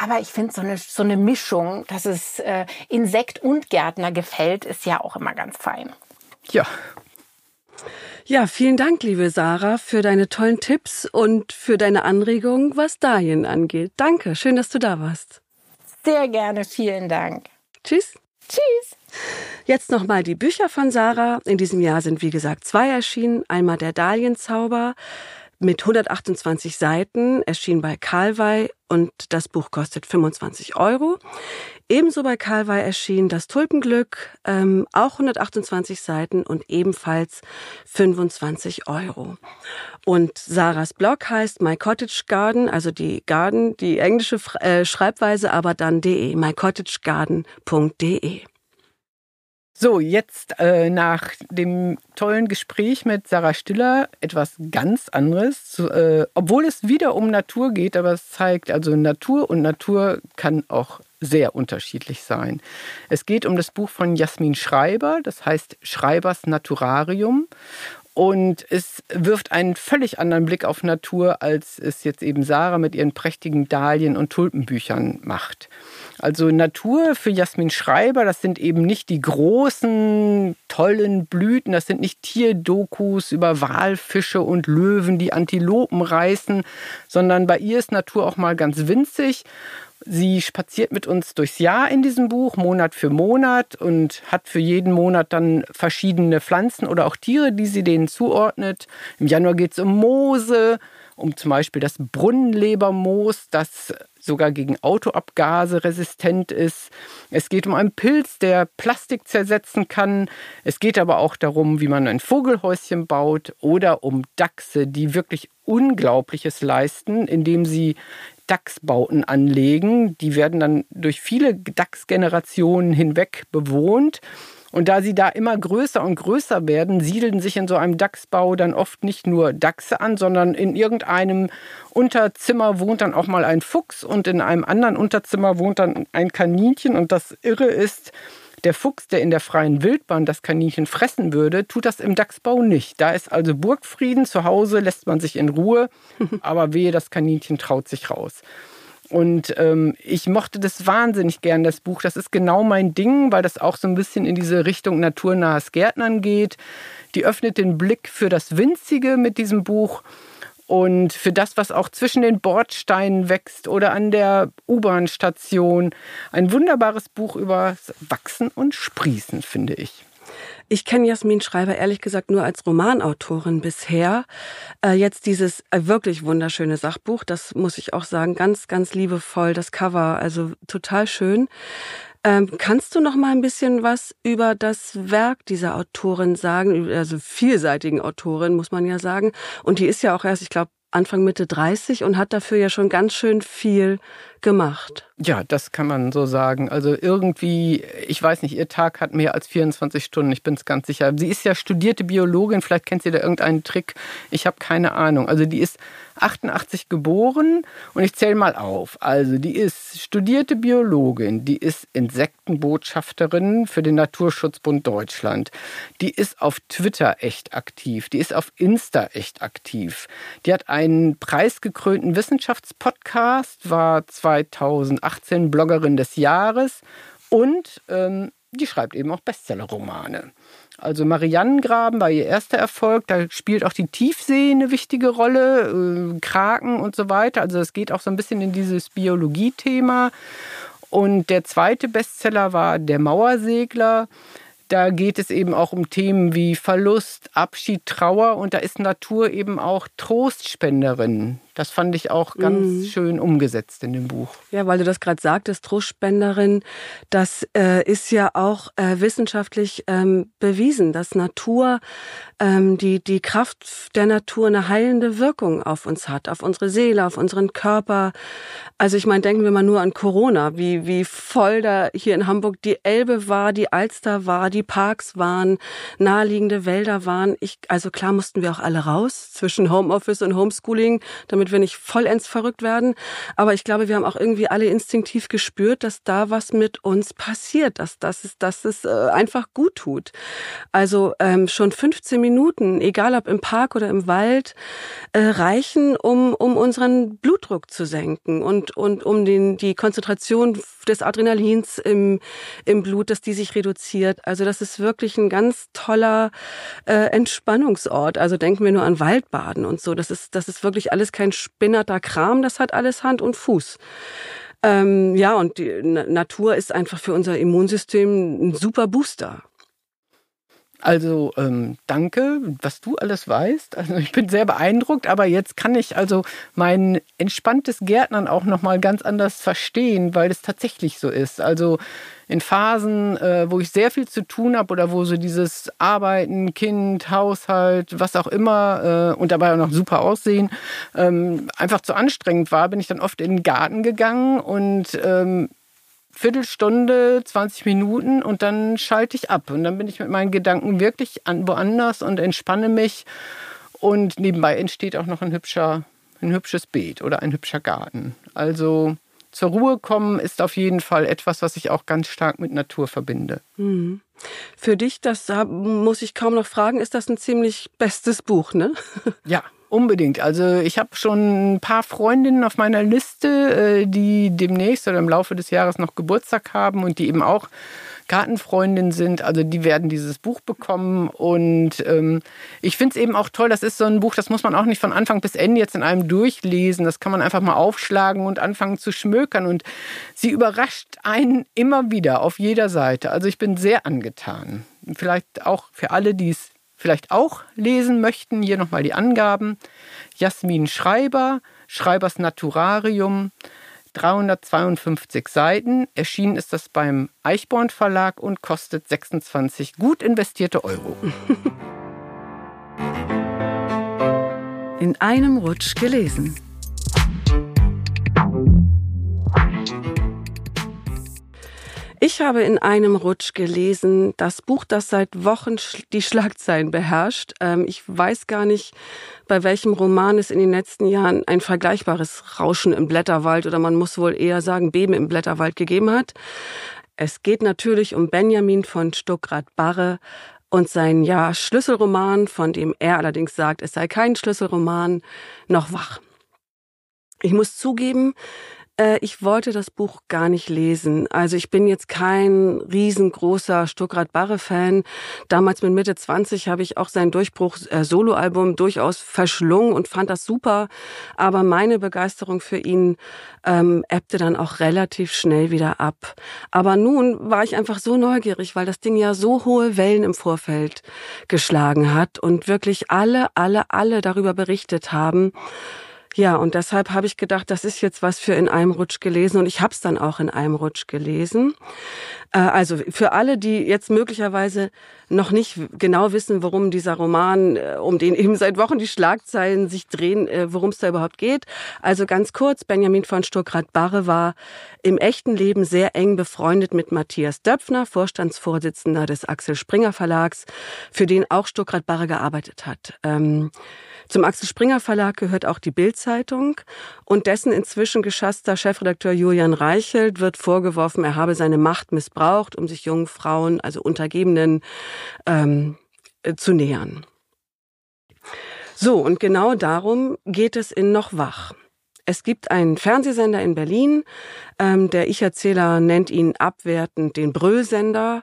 Aber ich finde so eine, so eine Mischung, dass es äh, Insekt und Gärtner gefällt, ist ja auch immer ganz fein. Ja. Ja, vielen Dank, liebe Sarah, für deine tollen Tipps und für deine Anregungen, was Dahlien angeht. Danke, schön, dass du da warst. Sehr gerne, vielen Dank. Tschüss. Tschüss. Jetzt nochmal die Bücher von Sarah. In diesem Jahr sind, wie gesagt, zwei erschienen. Einmal der Dahlienzauber mit 128 Seiten, erschien bei Calvai und das Buch kostet 25 Euro. Ebenso bei Calvai erschien das Tulpenglück, ähm, auch 128 Seiten und ebenfalls 25 Euro. Und Sarahs Blog heißt My Cottage Garden, also die Garden, die englische äh, Schreibweise, aber dann de, mycottagegarden.de. So, jetzt äh, nach dem tollen Gespräch mit Sarah Stiller etwas ganz anderes, äh, obwohl es wieder um Natur geht, aber es zeigt, also Natur und Natur kann auch sehr unterschiedlich sein. Es geht um das Buch von Jasmin Schreiber, das heißt Schreibers Naturarium. Und es wirft einen völlig anderen Blick auf Natur, als es jetzt eben Sarah mit ihren prächtigen Dahlien- und Tulpenbüchern macht. Also Natur für Jasmin Schreiber, das sind eben nicht die großen, tollen Blüten, das sind nicht Tierdokus über Walfische und Löwen, die Antilopen reißen, sondern bei ihr ist Natur auch mal ganz winzig. Sie spaziert mit uns durchs Jahr in diesem Buch, Monat für Monat, und hat für jeden Monat dann verschiedene Pflanzen oder auch Tiere, die sie denen zuordnet. Im Januar geht es um Moose, um zum Beispiel das Brunnenlebermoos, das sogar gegen Autoabgase resistent ist. Es geht um einen Pilz, der Plastik zersetzen kann. Es geht aber auch darum, wie man ein Vogelhäuschen baut oder um Dachse, die wirklich Unglaubliches leisten, indem sie Dachsbauten anlegen. Die werden dann durch viele Dachsgenerationen hinweg bewohnt. Und da sie da immer größer und größer werden, siedeln sich in so einem Dachsbau dann oft nicht nur Dachse an, sondern in irgendeinem Unterzimmer wohnt dann auch mal ein Fuchs und in einem anderen Unterzimmer wohnt dann ein Kaninchen. Und das Irre ist, der Fuchs, der in der freien Wildbahn das Kaninchen fressen würde, tut das im Dachsbau nicht. Da ist also Burgfrieden, zu Hause lässt man sich in Ruhe, aber wehe, das Kaninchen traut sich raus. Und ähm, ich mochte das wahnsinnig gern, das Buch. Das ist genau mein Ding, weil das auch so ein bisschen in diese Richtung naturnahes Gärtnern geht. Die öffnet den Blick für das Winzige mit diesem Buch und für das, was auch zwischen den Bordsteinen wächst oder an der U-Bahn-Station. Ein wunderbares Buch über Wachsen und Sprießen, finde ich. Ich kenne Jasmin Schreiber ehrlich gesagt nur als Romanautorin bisher. Äh, jetzt dieses äh, wirklich wunderschöne Sachbuch, das muss ich auch sagen, ganz, ganz liebevoll, das Cover, also total schön. Ähm, kannst du noch mal ein bisschen was über das Werk dieser Autorin sagen, also vielseitigen Autorin, muss man ja sagen. Und die ist ja auch erst, ich glaube, Anfang Mitte 30 und hat dafür ja schon ganz schön viel gemacht. Ja, das kann man so sagen. Also irgendwie, ich weiß nicht, ihr Tag hat mehr als 24 Stunden, ich bin es ganz sicher. Sie ist ja studierte Biologin, vielleicht kennt sie da irgendeinen Trick. Ich habe keine Ahnung. Also die ist 88 geboren und ich zähle mal auf. Also die ist studierte Biologin, die ist Insektenbotschafterin für den Naturschutzbund Deutschland. Die ist auf Twitter echt aktiv, die ist auf Insta echt aktiv. Die hat einen preisgekrönten Wissenschaftspodcast, war 2018 Bloggerin des Jahres und ähm, die schreibt eben auch Bestsellerromane. Also Mariannengraben war ihr erster Erfolg. Da spielt auch die Tiefsee eine wichtige Rolle, äh, Kraken und so weiter. Also es geht auch so ein bisschen in dieses Biologie-Thema. Und der zweite Bestseller war Der Mauersegler. Da geht es eben auch um Themen wie Verlust, Abschied, Trauer und da ist Natur eben auch Trostspenderin. Das fand ich auch ganz mhm. schön umgesetzt in dem Buch. Ja, weil du das gerade sagtest, Trostspenderin, das äh, ist ja auch äh, wissenschaftlich ähm, bewiesen, dass Natur, ähm, die, die Kraft der Natur eine heilende Wirkung auf uns hat, auf unsere Seele, auf unseren Körper. Also ich meine, denken wir mal nur an Corona, wie, wie voll da hier in Hamburg die Elbe war, die Alster war, die Parks waren, naheliegende Wälder waren. Ich, also klar mussten wir auch alle raus zwischen Homeoffice und Homeschooling, damit damit wir nicht vollends verrückt werden. Aber ich glaube, wir haben auch irgendwie alle instinktiv gespürt, dass da was mit uns passiert, dass, dass es, dass es äh, einfach gut tut. Also ähm, schon 15 Minuten, egal ob im Park oder im Wald, äh, reichen, um, um unseren Blutdruck zu senken und, und um den, die Konzentration des Adrenalins im, im Blut, dass die sich reduziert. Also das ist wirklich ein ganz toller äh, Entspannungsort. Also denken wir nur an Waldbaden und so. Das ist, das ist wirklich alles kein spinnerter Kram, das hat alles Hand und Fuß. Ähm, ja, und die Natur ist einfach für unser Immunsystem ein super Booster. Also ähm, danke, was du alles weißt. Also ich bin sehr beeindruckt, aber jetzt kann ich also mein entspanntes Gärtnern auch noch mal ganz anders verstehen, weil es tatsächlich so ist. Also in Phasen, äh, wo ich sehr viel zu tun habe oder wo so dieses Arbeiten, Kind, Haushalt, was auch immer äh, und dabei auch noch super aussehen, ähm, einfach zu anstrengend war, bin ich dann oft in den Garten gegangen und ähm, Viertelstunde, 20 Minuten und dann schalte ich ab. Und dann bin ich mit meinen Gedanken wirklich an, woanders und entspanne mich. Und nebenbei entsteht auch noch ein hübscher, ein hübsches Beet oder ein hübscher Garten. Also zur Ruhe kommen ist auf jeden Fall etwas, was ich auch ganz stark mit Natur verbinde. Mhm. Für dich, das muss ich kaum noch fragen, ist das ein ziemlich bestes Buch, ne? Ja, Unbedingt. Also ich habe schon ein paar Freundinnen auf meiner Liste, äh, die demnächst oder im Laufe des Jahres noch Geburtstag haben und die eben auch Gartenfreundin sind. Also die werden dieses Buch bekommen. Und ähm, ich finde es eben auch toll, das ist so ein Buch, das muss man auch nicht von Anfang bis Ende jetzt in einem durchlesen. Das kann man einfach mal aufschlagen und anfangen zu schmökern. Und sie überrascht einen immer wieder auf jeder Seite. Also ich bin sehr angetan. Vielleicht auch für alle, die es vielleicht auch lesen möchten, hier nochmal die Angaben. Jasmin Schreiber, Schreibers Naturarium, 352 Seiten. Erschienen ist das beim Eichborn Verlag und kostet 26 gut investierte Euro. In einem Rutsch gelesen. Ich habe in einem Rutsch gelesen, das Buch, das seit Wochen die Schlagzeilen beherrscht. Ähm, ich weiß gar nicht, bei welchem Roman es in den letzten Jahren ein vergleichbares Rauschen im Blätterwald oder man muss wohl eher sagen Beben im Blätterwald gegeben hat. Es geht natürlich um Benjamin von Stuckrad-Barre und sein ja Schlüsselroman, von dem er allerdings sagt, es sei kein Schlüsselroman, noch wach. Ich muss zugeben, äh, ich wollte das Buch gar nicht lesen. Also ich bin jetzt kein riesengroßer Stuckrad-Barre-Fan. Damals mit Mitte 20 habe ich auch sein Durchbruch-Soloalbum äh, durchaus verschlungen und fand das super. Aber meine Begeisterung für ihn ähm, ebbte dann auch relativ schnell wieder ab. Aber nun war ich einfach so neugierig, weil das Ding ja so hohe Wellen im Vorfeld geschlagen hat und wirklich alle, alle, alle darüber berichtet haben Ja, und deshalb habe ich gedacht, das ist jetzt was für in einem Rutsch gelesen und ich habe es dann auch in einem Rutsch gelesen. Äh, also für alle, die jetzt möglicherweise noch nicht genau wissen, worum dieser Roman, äh, um den eben seit Wochen die Schlagzeilen sich drehen, äh, worum es da überhaupt geht. Also ganz kurz, Benjamin von Stuckrad-Barre war im echten Leben sehr eng befreundet mit Matthias Döpfner, Vorstandsvorsitzender des Axel Springer Verlags, für den auch Stuckrad-Barre gearbeitet hat. Zum Axel Springer Verlag gehört auch die Bild-Zeitung und dessen inzwischen geschasster Chefredakteur Julian Reichelt wird vorgeworfen, er habe seine Macht missbraucht, um sich jungen Frauen, also Untergebenen, ähm, äh, zu nähern. So, und genau darum geht es in Noch wach. Es gibt einen Fernsehsender in Berlin, ähm, der Ich-Erzähler nennt ihn abwertend den Brüllsender.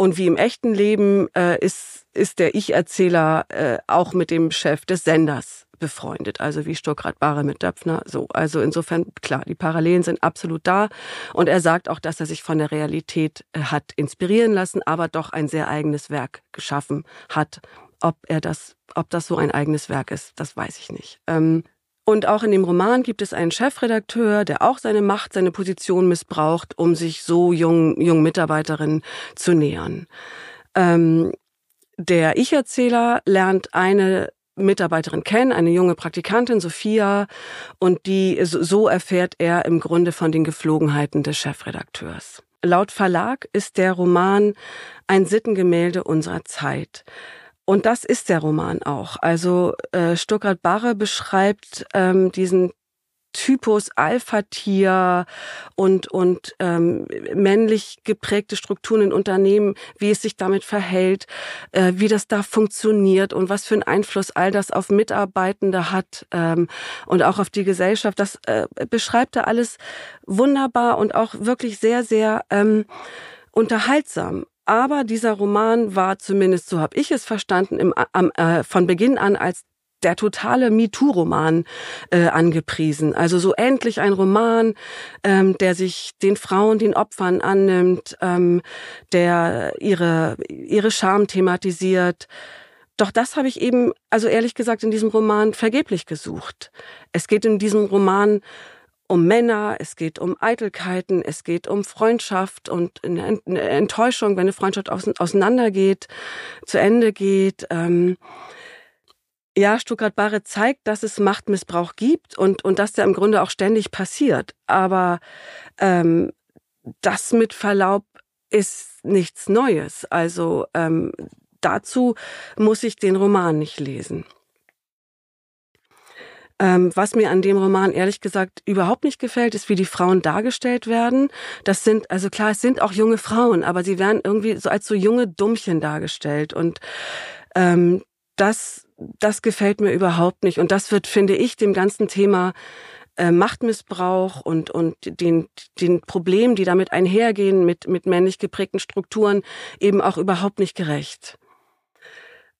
Und wie im echten Leben äh, ist, ist der Ich-Erzähler äh, auch mit dem Chef des Senders befreundet, also wie Stuckrad Barre mit Döpfner. So, also insofern klar, die Parallelen sind absolut da. Und er sagt auch, dass er sich von der Realität äh, hat inspirieren lassen, aber doch ein sehr eigenes Werk geschaffen hat. Ob er das, ob das so ein eigenes Werk ist, das weiß ich nicht. Ähm, und auch in dem Roman gibt es einen Chefredakteur, der auch seine Macht, seine Position missbraucht, um sich so jungen, jungen Mitarbeiterinnen zu nähern. Ähm, der Ich-Erzähler lernt eine Mitarbeiterin kennen, eine junge Praktikantin, Sophia, und die, so erfährt er im Grunde von den Geflogenheiten des Chefredakteurs. Laut Verlag ist der Roman ein Sittengemälde unserer Zeit. Und das ist der Roman auch. Also äh, Stuttgart Barre beschreibt ähm, diesen Typus Alpha-Tier und, und ähm, männlich geprägte Strukturen in Unternehmen, wie es sich damit verhält, äh, wie das da funktioniert und was für einen Einfluss all das auf Mitarbeitende hat ähm, und auch auf die Gesellschaft. Das äh, beschreibt er alles wunderbar und auch wirklich sehr, sehr ähm, unterhaltsam. Aber dieser Roman war zumindest, so habe ich es verstanden, im, am, äh, von Beginn an als der totale MeToo-Roman äh, angepriesen. Also so endlich ein Roman, ähm, der sich den Frauen, den Opfern annimmt, ähm, der ihre, ihre Scham thematisiert. Doch das habe ich eben, also ehrlich gesagt, in diesem Roman vergeblich gesucht. Es geht in diesem Roman um Männer, es geht um Eitelkeiten, es geht um Freundschaft und eine Enttäuschung, wenn eine Freundschaft auseinandergeht, zu Ende geht. Ähm ja, Stuttgart-Barre zeigt, dass es Machtmissbrauch gibt und, und dass der im Grunde auch ständig passiert. Aber ähm, das mit Verlaub ist nichts Neues. Also ähm, dazu muss ich den Roman nicht lesen. Ähm, was mir an dem Roman ehrlich gesagt überhaupt nicht gefällt, ist, wie die Frauen dargestellt werden. Das sind, also klar, es sind auch junge Frauen, aber sie werden irgendwie so als so junge Dummchen dargestellt. Und ähm, das, das gefällt mir überhaupt nicht. Und das wird, finde ich, dem ganzen Thema äh, Machtmissbrauch und, und den, den Problemen, die damit einhergehen, mit, mit männlich geprägten Strukturen, eben auch überhaupt nicht gerecht.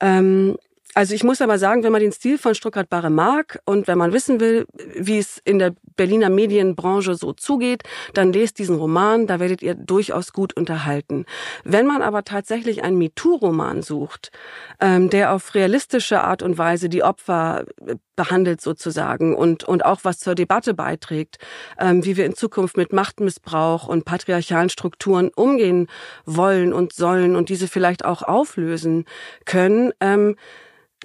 Ähm, also ich muss aber sagen, wenn man den Stil von Stuttgart Barre mag und wenn man wissen will, wie es in der Berliner Medienbranche so zugeht, dann lest diesen Roman, da werdet ihr durchaus gut unterhalten. Wenn man aber tatsächlich einen MeToo-Roman sucht, ähm, der auf realistische Art und Weise die Opfer äh, behandelt sozusagen und, und auch was zur Debatte beiträgt, ähm, wie wir in Zukunft mit Machtmissbrauch und patriarchalen Strukturen umgehen wollen und sollen und diese vielleicht auch auflösen können, ähm,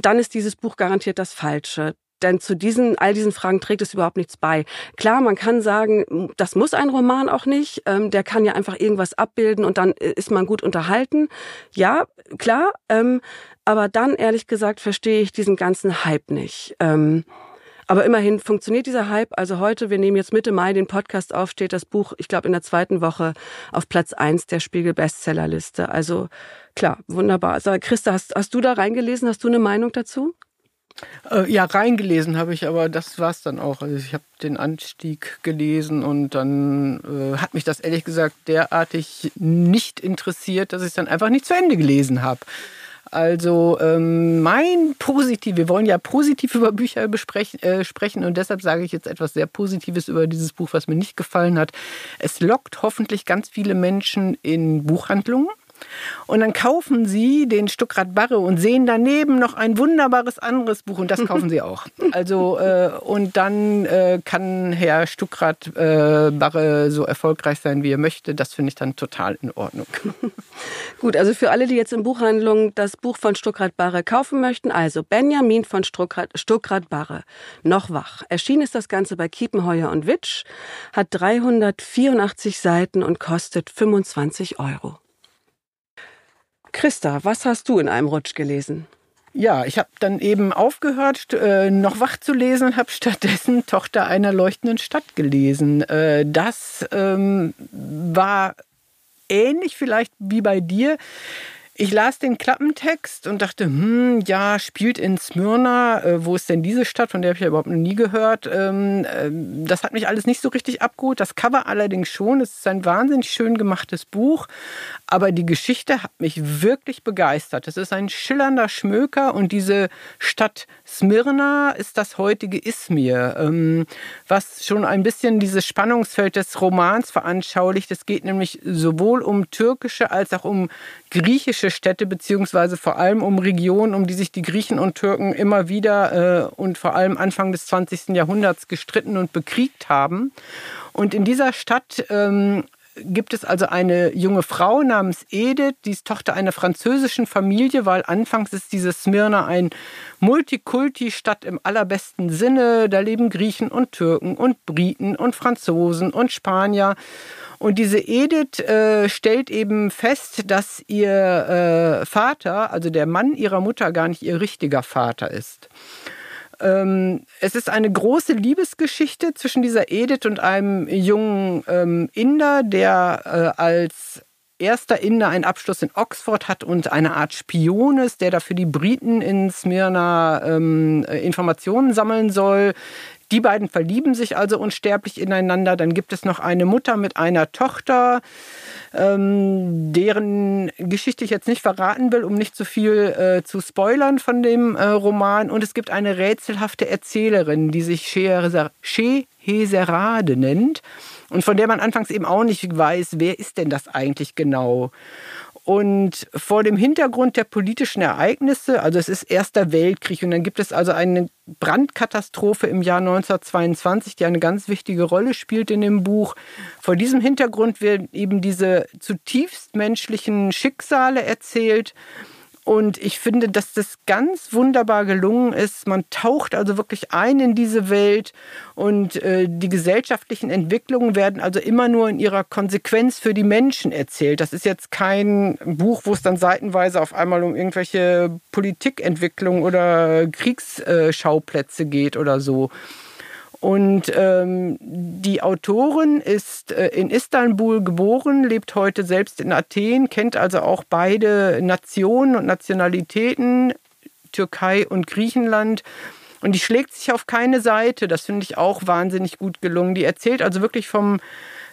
dann ist dieses Buch garantiert das Falsche. Denn zu diesen, all diesen Fragen trägt es überhaupt nichts bei. Klar, man kann sagen, das muss ein Roman auch nicht. Ähm, der kann ja einfach irgendwas abbilden und dann äh, ist man gut unterhalten. Ja, klar. Ähm, aber dann, ehrlich gesagt, verstehe ich diesen ganzen Hype nicht. Ähm, aber immerhin funktioniert dieser Hype. Also heute, wir nehmen jetzt Mitte Mai den Podcast auf, steht das Buch, ich glaube, in der zweiten Woche auf Platz eins der Spiegel Bestsellerliste. Also klar, wunderbar. Also Christa, hast, hast du da reingelesen? Hast du eine Meinung dazu? Äh, ja, reingelesen habe ich, aber das war es dann auch. Also ich habe den Anstieg gelesen und dann äh, hat mich das ehrlich gesagt derartig nicht interessiert, dass ich es dann einfach nicht zu Ende gelesen habe. Also ähm, mein positiv, wir wollen ja positiv über Bücher besprechen, äh, sprechen und deshalb sage ich jetzt etwas sehr Positives über dieses Buch, was mir nicht gefallen hat. Es lockt hoffentlich ganz viele Menschen in Buchhandlungen Und dann kaufen sie den Stuckrad Barre und sehen daneben noch ein wunderbares anderes Buch und das kaufen sie auch. Also äh, und dann äh, kann Herr Stuckrad äh, Barre so erfolgreich sein, wie er möchte. Das finde ich dann total in Ordnung. Gut, also für alle, die jetzt in Buchhandlungen das Buch von Stuckrad Barre kaufen möchten, also Benjamin von Stuckrad, Stuckrad Barre, noch wach. Erschienen ist das Ganze bei Kiepenheuer und Witsch, hat 384 Seiten und kostet 25 Euro. Christa, was hast du in einem Rutsch gelesen? Ja, ich habe dann eben aufgehört, äh, noch wach zu lesen und habe stattdessen Tochter einer leuchtenden Stadt gelesen. Äh, das ähm, war ähnlich vielleicht wie bei dir. Ich las den Klappentext und dachte, hm, ja, spielt in Smyrna. Äh, wo ist denn diese Stadt? Von der habe ich ja überhaupt noch nie gehört. Ähm, äh, das hat mich alles nicht so richtig abgeholt. Das Cover allerdings schon. Es ist ein wahnsinnig schön gemachtes Buch. Aber die Geschichte hat mich wirklich begeistert. Es ist ein schillernder Schmöker und diese Stadt Smyrna ist das heutige Izmir, ähm, was schon ein bisschen dieses Spannungsfeld des Romans veranschaulicht. Es geht nämlich sowohl um türkische als auch um griechische Städte, beziehungsweise vor allem um Regionen, um die sich die Griechen und Türken immer wieder äh, und vor allem Anfang des 20. Jahrhunderts gestritten und bekriegt haben. Und in dieser Stadt ähm, gibt es also eine junge Frau namens Edith, die ist Tochter einer französischen Familie, weil anfangs ist diese Smyrna ein Multikulti-Stadt im allerbesten Sinne. Da leben Griechen und Türken und Briten und Franzosen und Spanier. Und diese Edith äh, stellt eben fest, dass ihr äh, Vater, also der Mann ihrer Mutter, gar nicht ihr richtiger Vater ist. Ähm, es ist eine große Liebesgeschichte zwischen dieser Edith und einem jungen ähm, Inder, der äh, als erster Inder einen Abschluss in Oxford hat und eine Art Spion ist, der da für die Briten in Smyrna ähm, Informationen sammeln soll. Die beiden verlieben sich also unsterblich ineinander. Dann gibt es noch eine Mutter mit einer Tochter, ähm, deren Geschichte ich jetzt nicht verraten will, um nicht zu viel äh, zu spoilern von dem äh, Roman. Und es gibt eine rätselhafte Erzählerin, die sich Scheheserade nennt und von der man anfangs eben auch nicht weiß, wer ist denn das eigentlich genau. Und vor dem Hintergrund der politischen Ereignisse, also es ist Erster Weltkrieg und dann gibt es also eine Brandkatastrophe im Jahr 1922, die eine ganz wichtige Rolle spielt in dem Buch. Vor diesem Hintergrund werden eben diese zutiefst menschlichen Schicksale erzählt. Und ich finde, dass das ganz wunderbar gelungen ist. Man taucht also wirklich ein in diese Welt und äh, die gesellschaftlichen Entwicklungen werden also immer nur in ihrer Konsequenz für die Menschen erzählt. Das ist jetzt kein Buch, wo es dann seitenweise auf einmal um irgendwelche Politikentwicklung oder Kriegsschauplätze geht oder so. Und ähm, die Autorin ist äh, in Istanbul geboren, lebt heute selbst in Athen, kennt also auch beide Nationen und Nationalitäten, Türkei und Griechenland. Und die schlägt sich auf keine Seite. Das finde ich auch wahnsinnig gut gelungen. Die erzählt also wirklich vom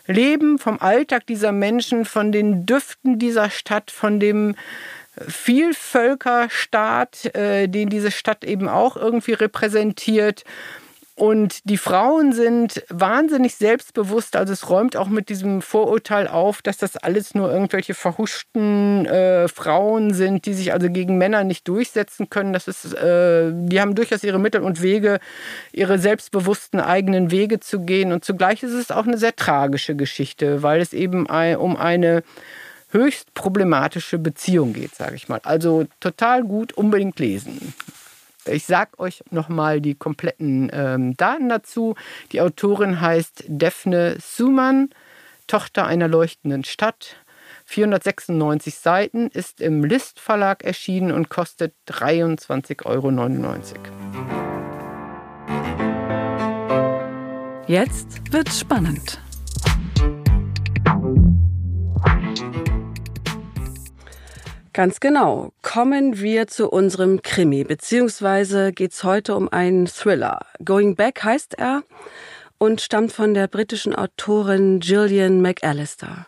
Leben, vom Alltag dieser Menschen, von den Düften dieser Stadt, von dem Vielvölkerstaat, äh, den diese Stadt eben auch irgendwie repräsentiert. Und die Frauen sind wahnsinnig selbstbewusst. Also es räumt auch mit diesem Vorurteil auf, dass das alles nur irgendwelche verhuschten äh, Frauen sind, die sich also gegen Männer nicht durchsetzen können. Das ist, äh, die haben durchaus ihre Mittel und Wege, ihre selbstbewussten eigenen Wege zu gehen. Und zugleich ist es auch eine sehr tragische Geschichte, weil es eben um eine höchst problematische Beziehung geht, sage ich mal. Also total gut, unbedingt lesen. Ich sage euch nochmal die kompletten ähm, Daten dazu. Die Autorin heißt Daphne Suman, Tochter einer leuchtenden Stadt. 496 Seiten, ist im List Verlag erschienen und kostet 23,99 Euro. Jetzt wird's spannend. Ganz genau. Kommen wir zu unserem Krimi, beziehungsweise geht's heute um einen Thriller. Going Back heißt er und stammt von der britischen Autorin Gillian McAllister.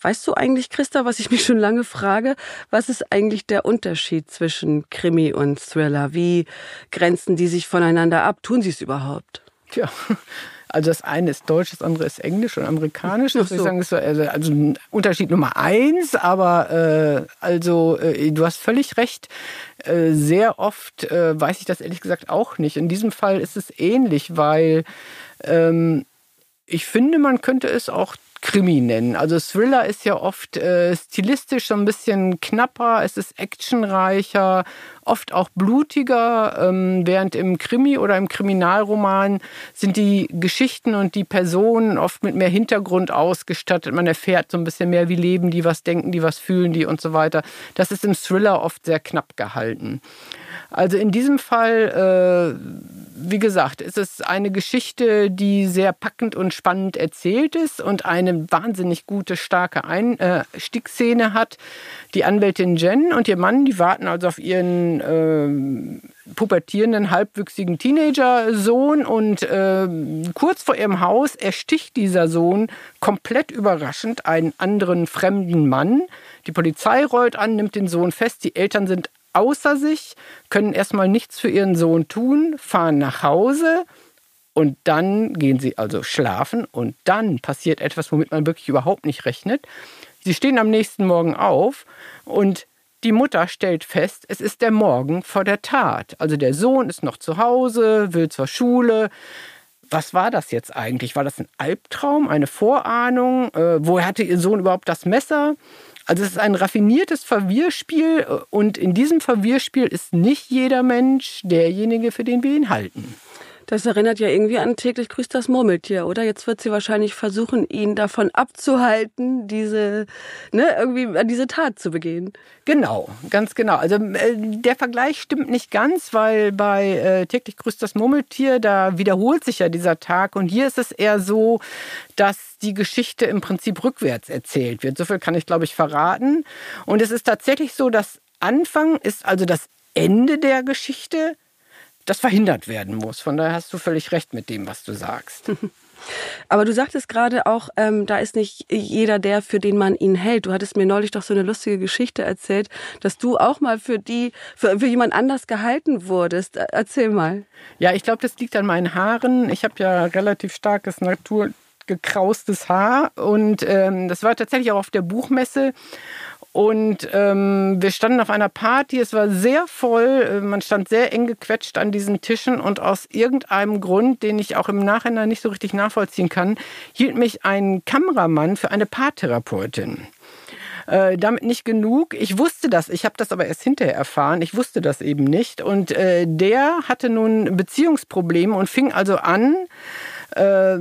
Weißt du eigentlich, Christa, was ich mich schon lange frage? Was ist eigentlich der Unterschied zwischen Krimi und Thriller? Wie grenzen die sich voneinander ab? Tun sie es überhaupt? Tja, Also das eine ist Deutsch, das andere ist Englisch und Amerikanisch. Das so. ich sagen, ist so, also, also Unterschied Nummer eins, aber äh, also äh, du hast völlig recht. Äh, sehr oft äh, weiß ich das ehrlich gesagt auch nicht. In diesem Fall ist es ähnlich, weil ähm, ich finde, man könnte es auch Krimi nennen. Also Thriller ist ja oft äh, stilistisch so ein bisschen knapper, es ist actionreicher, oft auch blutiger, ähm, während im Krimi oder im Kriminalroman sind die Geschichten und die Personen oft mit mehr Hintergrund ausgestattet. Man erfährt so ein bisschen mehr, wie leben die, was denken die, was fühlen die und so weiter. Das ist im Thriller oft sehr knapp gehalten. Also in diesem Fall, äh, wie gesagt, ist es eine Geschichte, die sehr packend und spannend erzählt ist und eine wahnsinnig gute, starke Einstiegsszene äh, hat. Die Anwältin Jen und ihr Mann, die warten also auf ihren äh, pubertierenden, halbwüchsigen Teenager-Sohn und äh, kurz vor ihrem Haus ersticht dieser Sohn komplett überraschend einen anderen fremden Mann. Die Polizei rollt an, nimmt den Sohn fest. Die Eltern sind außer sich, können erstmal nichts für ihren Sohn tun, fahren nach Hause und dann gehen sie also schlafen und dann passiert etwas, womit man wirklich überhaupt nicht rechnet. Sie stehen am nächsten Morgen auf und die Mutter stellt fest, es ist der Morgen vor der Tat. Also der Sohn ist noch zu Hause, will zur Schule. Was war das jetzt eigentlich? War das ein Albtraum, eine Vorahnung? Äh, woher hatte ihr Sohn überhaupt das Messer? Also es ist ein raffiniertes Verwirrspiel äh, und in diesem Verwirrspiel ist nicht jeder Mensch derjenige, für den wir ihn halten. Das erinnert ja irgendwie an täglich grüßt das Murmeltier, oder? Jetzt wird sie wahrscheinlich versuchen, ihn davon abzuhalten, diese, ne, irgendwie an diese Tat zu begehen. Genau, ganz genau. Also äh, der Vergleich stimmt nicht ganz, weil bei äh, täglich grüßt das Murmeltier, da wiederholt sich ja dieser Tag und hier ist es eher so, dass die Geschichte im Prinzip rückwärts erzählt wird. So viel kann ich, glaube ich, verraten. Und es ist tatsächlich so, dass Anfang ist also das Ende der Geschichte das verhindert werden muss. Von daher hast du völlig recht mit dem, was du sagst. Aber du sagtest gerade auch, ähm, da ist nicht jeder der, für den man ihn hält. Du hattest mir neulich doch so eine lustige Geschichte erzählt, dass du auch mal für die, für, für jemand anders gehalten wurdest. Äh, erzähl mal. Ja, ich glaube, das liegt an meinen Haaren. Ich habe ja relativ starkes Natur gekraustes Haar und ähm, das war tatsächlich auch auf der Buchmesse und ähm, wir standen auf einer Party, es war sehr voll, äh, man stand sehr eng gequetscht an diesen Tischen und aus irgendeinem Grund, den ich auch im Nachhinein nicht so richtig nachvollziehen kann, hielt mich ein Kameramann für eine Paartherapeutin. Äh, damit nicht genug. Ich wusste das, ich habe das aber erst hinterher erfahren. Ich wusste das eben nicht. Und äh, der hatte nun Beziehungsprobleme und fing also an, äh,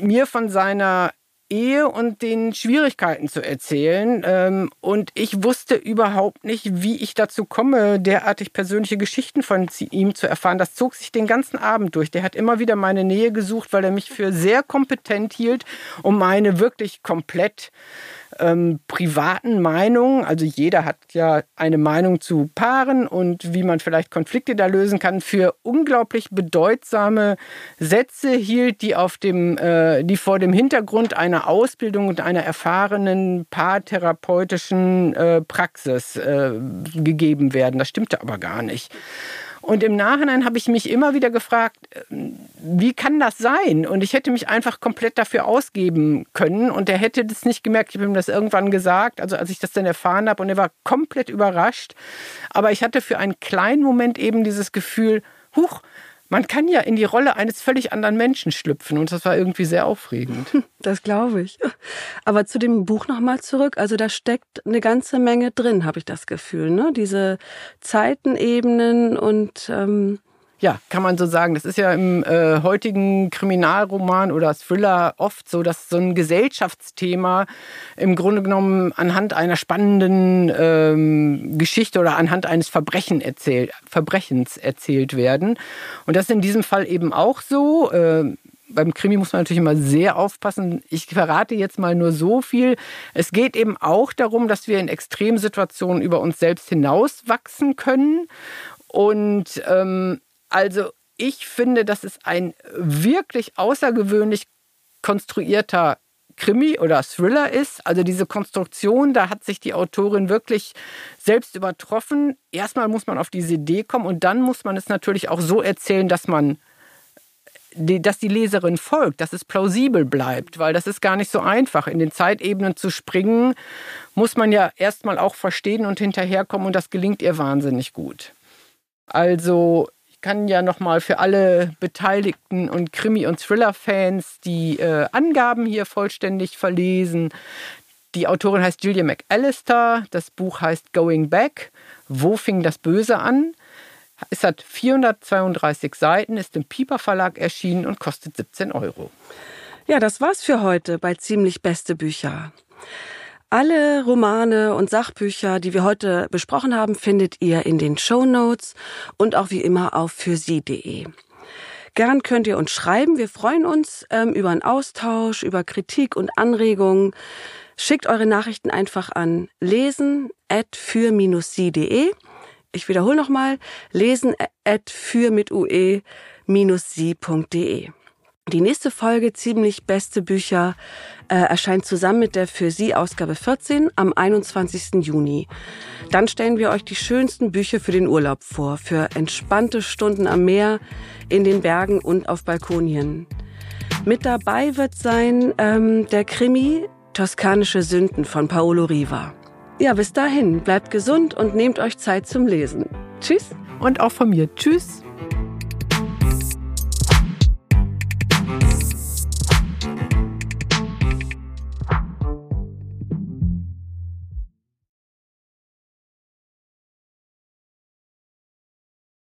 mir von seiner Ehe und den Schwierigkeiten zu erzählen. Ähm, und ich wusste überhaupt nicht, wie ich dazu komme, derartig persönliche Geschichten von ihm zu erfahren. Das zog sich den ganzen Abend durch. Der hat immer wieder meine Nähe gesucht, weil er mich für sehr kompetent hielt, um meine wirklich komplett ähm, privaten Meinungen. Also jeder hat ja eine Meinung zu Paaren und wie man vielleicht Konflikte da lösen kann, für unglaublich bedeutsame Sätze hielt, die auf dem, äh, die vor dem Hintergrund einer Ausbildung und einer erfahrenen paartherapeutischen äh, Praxis äh, gegeben werden. Das stimmte aber gar nicht. Und im Nachhinein habe ich mich immer wieder gefragt, ähm, wie kann das sein? Und ich hätte mich einfach komplett dafür ausgeben können. Und er hätte das nicht gemerkt. Ich habe ihm das irgendwann gesagt, also als ich das dann erfahren habe. Und er war komplett überrascht. Aber ich hatte für einen kleinen Moment eben dieses Gefühl, huch, man kann ja in die Rolle eines völlig anderen Menschen schlüpfen und das war irgendwie sehr aufregend. Das glaube ich. Aber zu dem Buch nochmal zurück. Also da steckt eine ganze Menge drin, habe ich das Gefühl. Ne? Diese Zeitenebenen und ähm ja, kann man so sagen. Das ist ja im äh, heutigen Kriminalroman oder Thriller oft so, dass so ein Gesellschaftsthema im Grunde genommen anhand einer spannenden ähm, Geschichte oder anhand eines Verbrechen erzählt, Verbrechens erzählt werden. Und das ist in diesem Fall eben auch so. Äh, beim Krimi muss man natürlich immer sehr aufpassen. Ich verrate jetzt mal nur so viel. Es geht eben auch darum, dass wir in Extremsituationen über uns selbst hinauswachsen können. Und ähm, also ich finde, dass es ein wirklich außergewöhnlich konstruierter Krimi oder Thriller ist. Also diese Konstruktion, da hat sich die Autorin wirklich selbst übertroffen. Erstmal muss man auf diese Idee kommen und dann muss man es natürlich auch so erzählen, dass man dass die Leserin folgt, dass es plausibel bleibt, weil das ist gar nicht so einfach. In den Zeitebenen zu springen, muss man ja erstmal auch verstehen und hinterherkommen und das gelingt ihr wahnsinnig gut. Also ich kann ja nochmal für alle Beteiligten und Krimi- und Thriller-Fans die äh, Angaben hier vollständig verlesen. Die Autorin heißt Julia McAllister, das Buch heißt Going Back. Wo fing das Böse an? Es hat 432 Seiten, ist im Pieper Verlag erschienen und kostet 17 Euro. Ja, das war's für heute bei Ziemlich Beste Bücher. Alle Romane und Sachbücher, die wir heute besprochen haben, findet ihr in den Show Notes und auch wie immer auf fürsie.de. Gern könnt ihr uns schreiben. Wir freuen uns ähm, über einen Austausch, über Kritik und Anregungen. Schickt eure Nachrichten einfach an lesen at für-sie.de. Ich wiederhole nochmal, lesen at für mit ue sie.de. Die nächste Folge ziemlich beste Bücher äh, erscheint zusammen mit der für Sie Ausgabe 14 am 21. Juni. Dann stellen wir euch die schönsten Bücher für den Urlaub vor, für entspannte Stunden am Meer, in den Bergen und auf Balkonien. Mit dabei wird sein ähm, der Krimi Toskanische Sünden von Paolo Riva. Ja, bis dahin, bleibt gesund und nehmt euch Zeit zum Lesen. Tschüss. Und auch von mir. Tschüss.